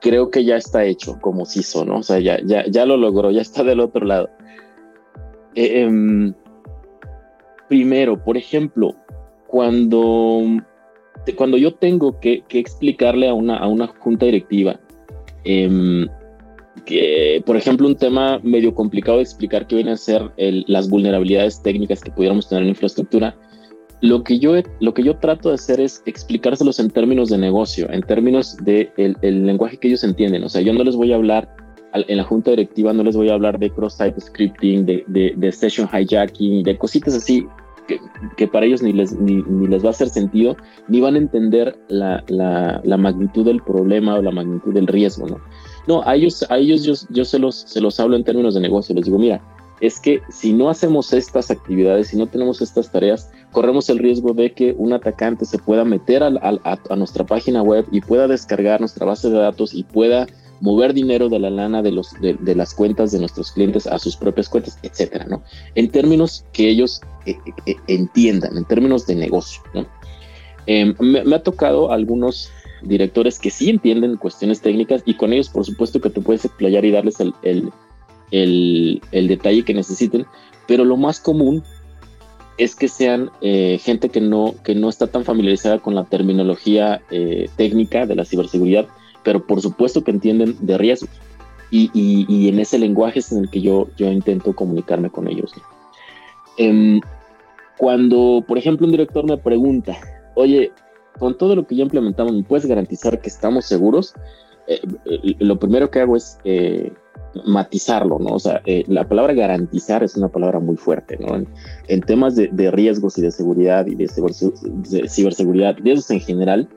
creo que ya está hecho como CISO, ¿no? O sea, ya, ya, ya lo logró, ya está del otro lado. Eh, em, primero, por ejemplo, cuando, cuando yo tengo que, explicarle a una, a una junta directiva, eh, que, por ejemplo, un tema medio complicado de explicar que vienen a ser las vulnerabilidades técnicas que pudiéramos tener en la infraestructura, lo que, yo, lo que yo trato de hacer es explicárselos en términos de negocio, en términos de el, lenguaje que ellos entienden. O sea, yo no les voy a hablar en la junta directiva, no les voy a hablar de cross-site scripting, de, de, session hijacking, de cositas así que, que, para ellos ni les, ni, ni, les va a hacer sentido, ni van a entender la, la, la magnitud del problema o la magnitud del riesgo, ¿no? No, a ellos, a ellos yo, yo se, los, se los hablo en términos de negocio. Les digo, mira, es que si no hacemos estas actividades, si no tenemos estas tareas, corremos el riesgo de que un atacante se pueda meter a, nuestra página web y pueda descargar nuestra base de datos y pueda mover dinero de la lana de, los, de, las cuentas de nuestros clientes a sus propias cuentas, etcétera, ¿no? En términos que ellos eh, eh, entiendan, en términos de negocio, ¿no? Em, me, ha tocado algunos directores que sí entienden cuestiones técnicas y con ellos por supuesto que te puedes explayar y darles el, el, el, detalle que necesiten, pero lo más común es que sean eh, gente que no, que no está tan familiarizada con la terminología eh, técnica de la ciberseguridad, pero por supuesto que entienden de riesgos. Y, y, en ese lenguaje es en el que yo, yo intento comunicarme con ellos. Em, cuando, por ejemplo, un director me pregunta, oye, con todo lo que ya implementamos, ¿me puedes garantizar que estamos seguros? Eh, eh, lo primero que hago es eh, matizarlo, ¿no? O sea, la palabra garantizar es una palabra muy fuerte, ¿no? En, temas de, riesgos y de seguridad y de, ciberseguridad, de esos en general,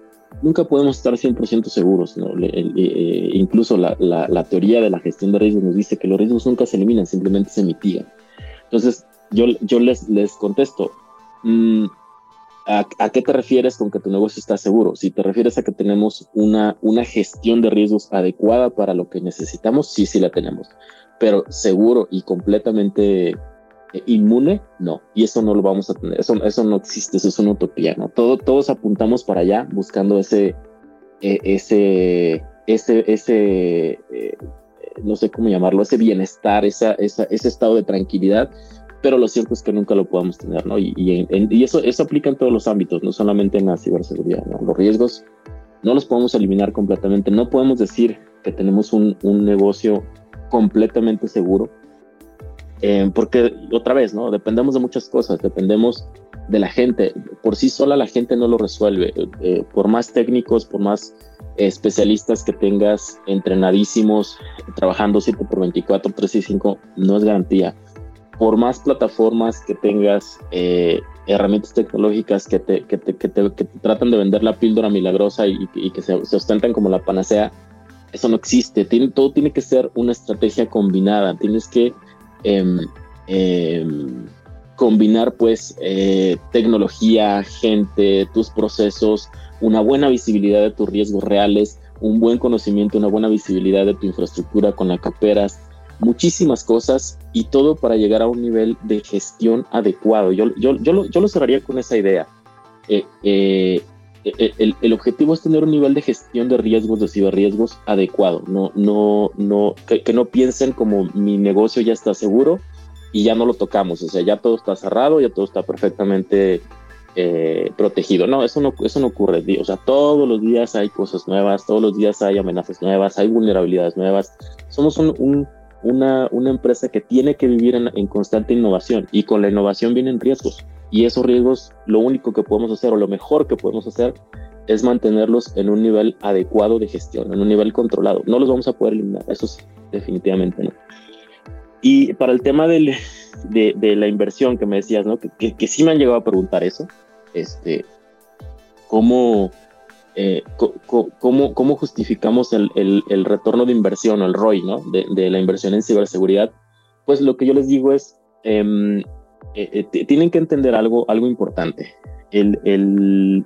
nunca podemos estar 100% seguros, ¿no? incluso la, la, teoría de la gestión de riesgos nos dice que los riesgos nunca se eliminan, simplemente se mitigan. Entonces, yo, yo les, les contesto, mmm, ¿A, qué te refieres con que tu negocio está seguro? Si te refieres a que tenemos una, una gestión de riesgos adecuada para lo que necesitamos, sí, sí la tenemos. Pero seguro y completamente eh, inmune, no. Y eso no lo vamos a tener. Eso, eso no existe, eso es una utopía, ¿no? Todo, todos apuntamos para allá buscando ese, e, ese, ese, ese, eh, no sé cómo llamarlo, ese bienestar, esa, esa, ese estado de tranquilidad pero lo cierto es que nunca lo podemos tener, ¿no? Y, y, eso, eso aplica en todos los ámbitos, no solamente en la ciberseguridad, ¿no? Los riesgos no los podemos eliminar completamente, no podemos decir que tenemos un, un negocio completamente seguro, eh, porque otra vez, ¿no? Dependemos de muchas cosas, dependemos de la gente. Por sí sola la gente no lo resuelve. Eh, por más técnicos, por más especialistas que tengas entrenadísimos, trabajando 7 por 24, 365, no es garantía. Por más plataformas que tengas, eh, herramientas tecnológicas que te, que, te, que, te, tratan de vender la píldora milagrosa y, que se, ostentan como la panacea, eso no existe. Tiene, todo tiene que ser una estrategia combinada. Tienes que em, em, combinar pues eh, tecnología, gente, tus procesos, una buena visibilidad de tus riesgos reales, un buen conocimiento, una buena visibilidad de tu infraestructura con la que operas, muchísimas cosas y todo para llegar a un nivel de gestión adecuado. Yo, yo, yo, lo, yo lo cerraría con esa idea. Eh, eh, el, el, objetivo es tener un nivel de gestión de riesgos, de ciberriesgos adecuado. No, no, no, que, que no piensen como mi negocio ya está seguro y ya no lo tocamos. O sea, ya todo está cerrado, ya todo está perfectamente eh, protegido. No, eso no, eso no ocurre. O sea, todos los días hay cosas nuevas, todos los días hay amenazas nuevas, hay vulnerabilidades nuevas. Somos un, una, una, empresa que tiene que vivir en, en, constante innovación y con la innovación vienen riesgos. Y esos riesgos, lo único que podemos hacer o lo mejor que podemos hacer es mantenerlos en un nivel adecuado de gestión, en un nivel controlado. No los vamos a poder eliminar, eso sí, definitivamente no. Y para el tema del, de, de, la inversión que me decías, ¿no? Que, que, sí me han llegado a preguntar eso, este, ¿cómo, eh, cómo, cómo, justificamos el, el, el, retorno de inversión o el ROI, ¿no? De, de, la inversión en ciberseguridad? Pues lo que yo les digo es, eh, eh, tienen que entender algo, algo importante. El,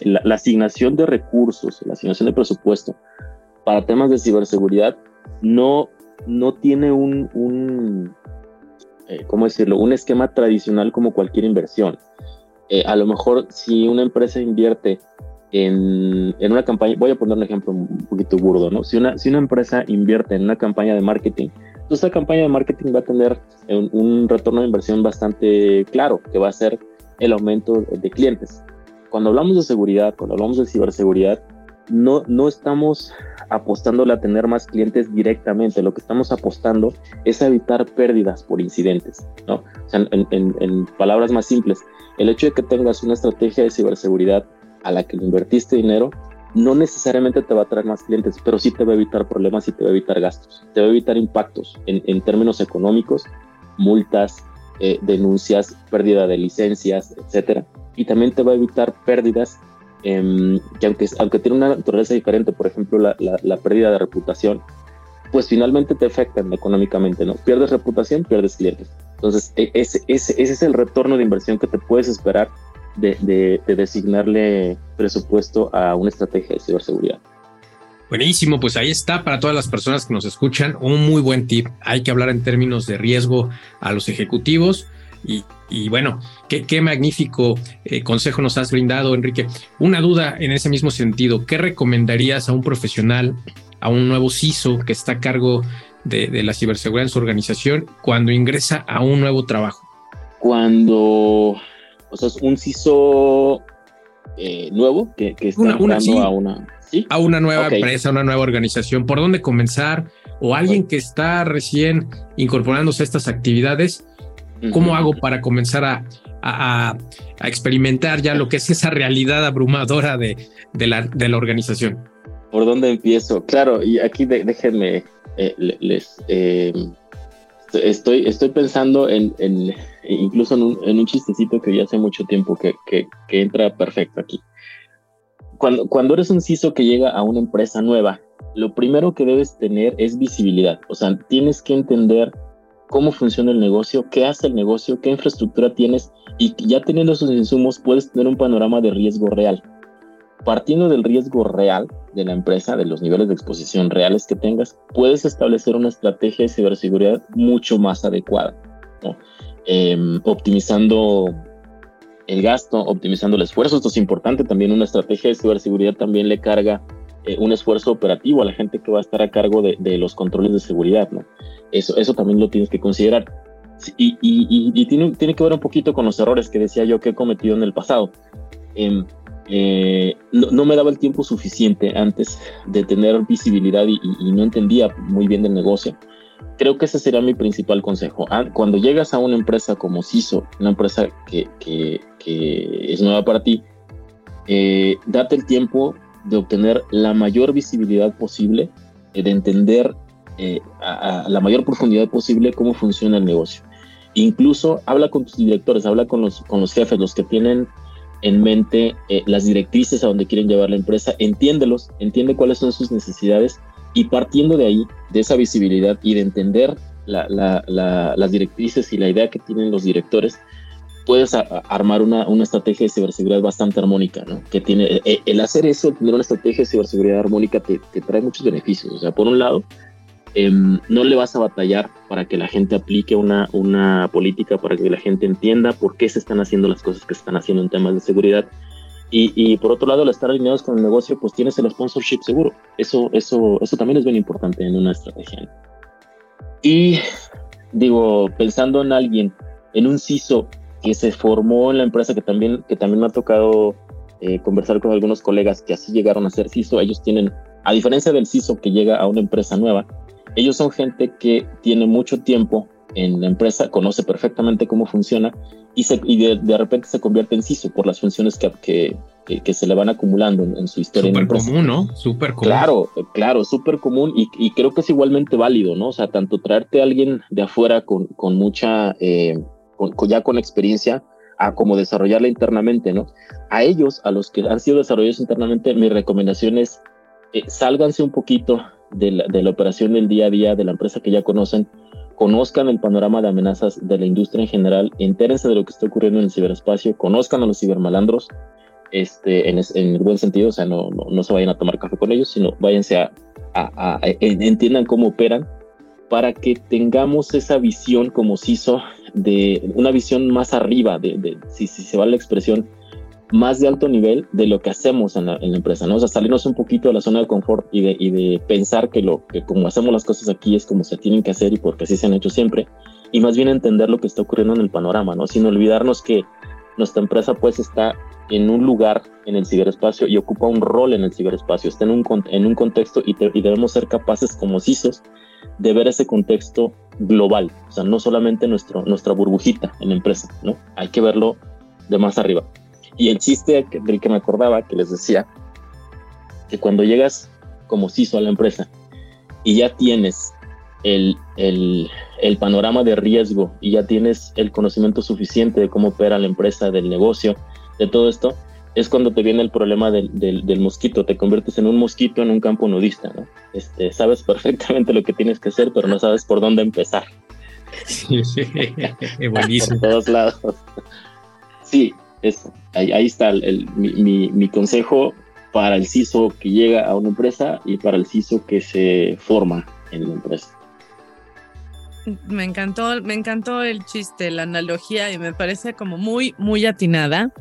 la, la asignación de recursos, la asignación de presupuesto para temas de ciberseguridad no no tiene un, un eh, ¿cómo decirlo? Un esquema tradicional como cualquier inversión. Eh, a lo mejor si una empresa invierte en, en, una campaña, voy a poner un ejemplo un poquito burdo, ¿no? Si una, si una empresa invierte en una campaña de marketing, entonces esta campaña de marketing va a tener un, un retorno de inversión bastante claro, que va a ser el aumento de clientes. Cuando hablamos de seguridad, cuando hablamos de ciberseguridad, no, no estamos apostándole a tener más clientes directamente, lo que estamos apostando es a evitar pérdidas por incidentes, ¿no? O sea, en, palabras más simples, el hecho de que tengas una estrategia de ciberseguridad a la que invertiste dinero, no necesariamente te va a traer más clientes, pero sí te va a evitar problemas y te va a evitar gastos, te va a evitar impactos en, términos económicos, multas, eh, denuncias, pérdida de licencias, etcétera, y también te va a evitar pérdidas Em, que aunque, aunque tiene una naturaleza diferente, por ejemplo, la, la, pérdida de reputación, pues finalmente te afectan económicamente, ¿no? Pierdes reputación, pierdes clientes. Entonces, e, ese, ese, ese es el retorno de inversión que te puedes esperar de, de, de designarle presupuesto a una estrategia de ciberseguridad. Buenísimo, pues ahí está para todas las personas que nos escuchan, un muy buen tip. Hay que hablar en términos de riesgo a los ejecutivos y, bueno, qué, magnífico eh, consejo nos has brindado, Enrique. Una duda en ese mismo sentido, ¿qué recomendarías a un profesional, a un nuevo CISO que está a cargo de, la ciberseguridad en su organización cuando ingresa a un nuevo trabajo? Cuando, o sea, un CISO eh, nuevo que, está una, a una... A una nueva empresa, a una nueva organización. ¿Por dónde comenzar? O alguien que está recién incorporándose a estas actividades ¿Cómo hago para comenzar a, a, experimentar ya lo que es esa realidad abrumadora de, de, la, de la organización? ¿Por dónde empiezo? Claro, y aquí déjenme, eh, les... Eh, estoy, estoy pensando en, en incluso en un, en un, chistecito que ya hace mucho tiempo que, que, que entra perfecto aquí. Cuando, cuando eres un CISO que llega a una empresa nueva, lo primero que debes tener es visibilidad. O sea, tienes que entender cómo funciona el negocio, qué hace el negocio, qué infraestructura tienes y ya teniendo esos insumos puedes tener un panorama de riesgo real. Partiendo del riesgo real de la empresa, de los niveles de exposición reales que tengas, puedes establecer una estrategia de ciberseguridad mucho más adecuada, em, optimizando el gasto, optimizando el esfuerzo. Esto es importante. También una estrategia de ciberseguridad también le carga eh, un esfuerzo operativo a la gente que va a estar a cargo de, de los controles de seguridad. ¿no? Eso, eso también lo tienes que considerar. Y, y, y, tiene, tiene, que ver un poquito con los errores que decía yo que he cometido en el pasado. Em, eh, no, no, me daba el tiempo suficiente antes de tener visibilidad y, no entendía muy bien del negocio creo que ese sería mi principal consejo. Ah, cuando llegas a una empresa como CISO, una empresa que, que, que es nueva para ti, eh, date el tiempo de obtener la mayor visibilidad posible, eh, de entender eh, a, la mayor profundidad posible cómo funciona el negocio. Incluso habla con tus directores, habla con los, con los jefes, los que tienen en mente las directrices a donde quieren llevar la empresa, entiéndelos, entiende cuáles son sus necesidades y partiendo de ahí, de esa visibilidad y de entender las directrices y la idea que tienen los directores, puedes armar una, una, estrategia de ciberseguridad bastante armónica. Que tiene, e, e, el hacer eso, tener una estrategia de ciberseguridad armónica te, te trae muchos beneficios. O sea, por un lado, em, no le vas a batallar para que la gente aplique una, una política, para que la gente entienda por qué se están haciendo las cosas que se están haciendo en temas de seguridad. Y, y por otro lado, al estar alineados con el negocio, pues tienes el sponsorship seguro. Eso, eso, eso también es bien importante en una estrategia. Y digo, pensando en alguien, en un CISO que se formó en la empresa, que también, que también me ha tocado eh, conversar con algunos colegas que así llegaron a ser CISO. Ellos tienen, a diferencia del CISO que llega a una empresa nueva, ellos son gente que tiene mucho tiempo en la empresa, conoce perfectamente cómo funciona y, se, y de, repente se convierte en CISO por las funciones que, que, que, se le van acumulando en, su historia. Súper común, ¿no? Súper común. Claro, claro, súper común y, y, creo que es igualmente válido, ¿no? O sea, tanto traerte a alguien de afuera con, con mucha... Eh, ya con experiencia a cómo desarrollarla internamente, ¿no? A ellos, a los que han sido desarrollados internamente, mi recomendación es eh, sálganse un poquito de la, de la operación del día a día de la empresa que ya conocen, conozcan el panorama de amenazas de la industria en general, entérense de lo que está ocurriendo en el ciberespacio, conozcan a los cibermalandros, este, en, en el buen sentido, o sea, no, no, no, se vayan a tomar café con ellos, sino váyanse a, a, a, entiendan cómo operan para que tengamos esa visión como CISO de una visión más arriba, de, si, si, se va la expresión, más de alto nivel de lo que hacemos en la, empresa, ¿no? O sea, salirnos un poquito de la zona de confort y de, y de pensar que lo que como hacemos las cosas aquí es como se tienen que hacer y porque así se han hecho siempre, y más bien entender lo que está ocurriendo en el panorama, ¿no? Sin olvidarnos que nuestra empresa pues está en un lugar en el ciberespacio y ocupa un rol en el ciberespacio, está en un, en un contexto y, y debemos ser capaces como CISOs de ver ese contexto global, o sea, no solamente nuestro, nuestra burbujita en la empresa, ¿no? Hay que verlo de más arriba. Y el chiste del que me acordaba, que les decía, que cuando llegas como CISO a la empresa y ya tienes el, el, el, panorama de riesgo y ya tienes el conocimiento suficiente de cómo opera la empresa, del negocio, de todo esto, es cuando te viene el problema del, del, mosquito, te conviertes en un mosquito en un campo nudista, ¿no? Este, sabes <laughs> perfectamente lo que tienes que hacer, pero no sabes por dónde empezar. Sí, sí, <laughs> buenísimo. por todos lados. Sí, es, ahí, está el, mi, mi, consejo para el CISO que llega a una empresa y para el CISO que se forma en la empresa. Me encantó, me encantó el chiste, la analogía y me parece como muy, muy atinada.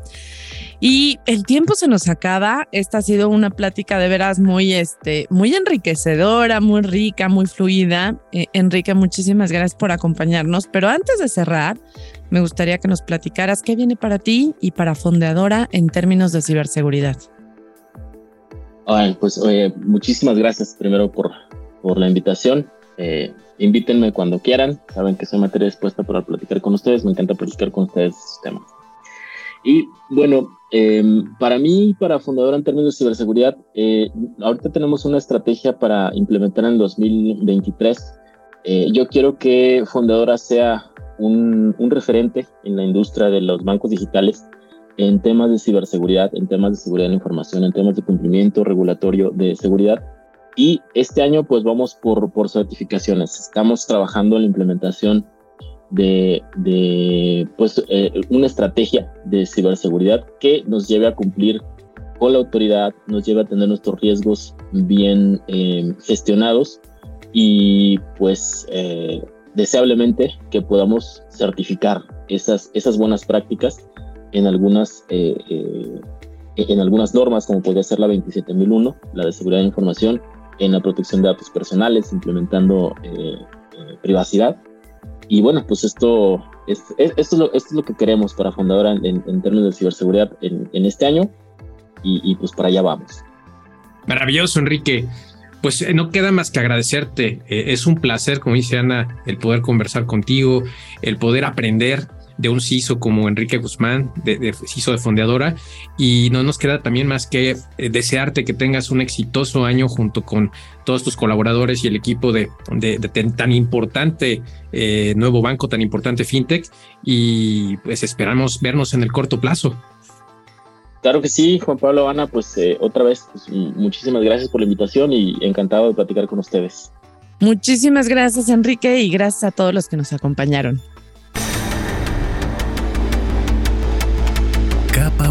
Y el tiempo se nos acaba. Esta ha sido una plática de veras muy, este, muy enriquecedora, muy rica, muy fluida. Eh, Enrique, muchísimas gracias por acompañarnos. Pero antes de cerrar, me gustaría que nos platicaras qué viene para ti y para Fondeadora en términos de ciberseguridad. Bueno, pues muchísimas gracias primero por, por la invitación. Eh, invítenme cuando quieran. Saben que soy materia dispuesta para platicar con ustedes. Me encanta platicar con ustedes estos temas. Y bueno, em, para mí, para Fundadora en términos de ciberseguridad, eh, ahorita tenemos una estrategia para implementar en 2023. Eh, yo quiero que Fundadora sea un, referente en la industria de los bancos digitales en temas de ciberseguridad, en temas de seguridad de la información, en temas de cumplimiento regulatorio de seguridad. Y este año pues vamos por certificaciones. Estamos trabajando en la implementación de, de pues, eh, una estrategia de ciberseguridad que nos lleve a cumplir con la autoridad, nos lleve a tener nuestros riesgos bien eh, gestionados y pues eh, deseablemente que podamos certificar esas, esas buenas prácticas en algunas, en algunas normas como podría ser la 27001, la de seguridad de información, en la protección de datos personales, implementando privacidad y bueno, pues esto es, esto, es lo, esto es lo que queremos para Fundadora en, en términos de ciberseguridad en, en este año y, y, pues para allá vamos. Maravilloso, Enrique. pues eh, no queda más que agradecerte. Eh, es un placer, como dice Ana, el poder conversar contigo, el poder aprender de un CISO como Enrique Guzmán, de, CISO de Fondeadora, y no nos queda también más que eh, desearte que tengas un exitoso año junto con todos tus colaboradores y el equipo de, tan importante nuevo banco, tan importante FinTech, y pues esperamos vernos en el corto plazo. Claro que sí, Juan Pablo, Ana, pues eh, otra vez, pues, muchísimas gracias por la invitación y encantado de platicar con ustedes. Muchísimas gracias, Enrique, y gracias a todos los que nos acompañaron.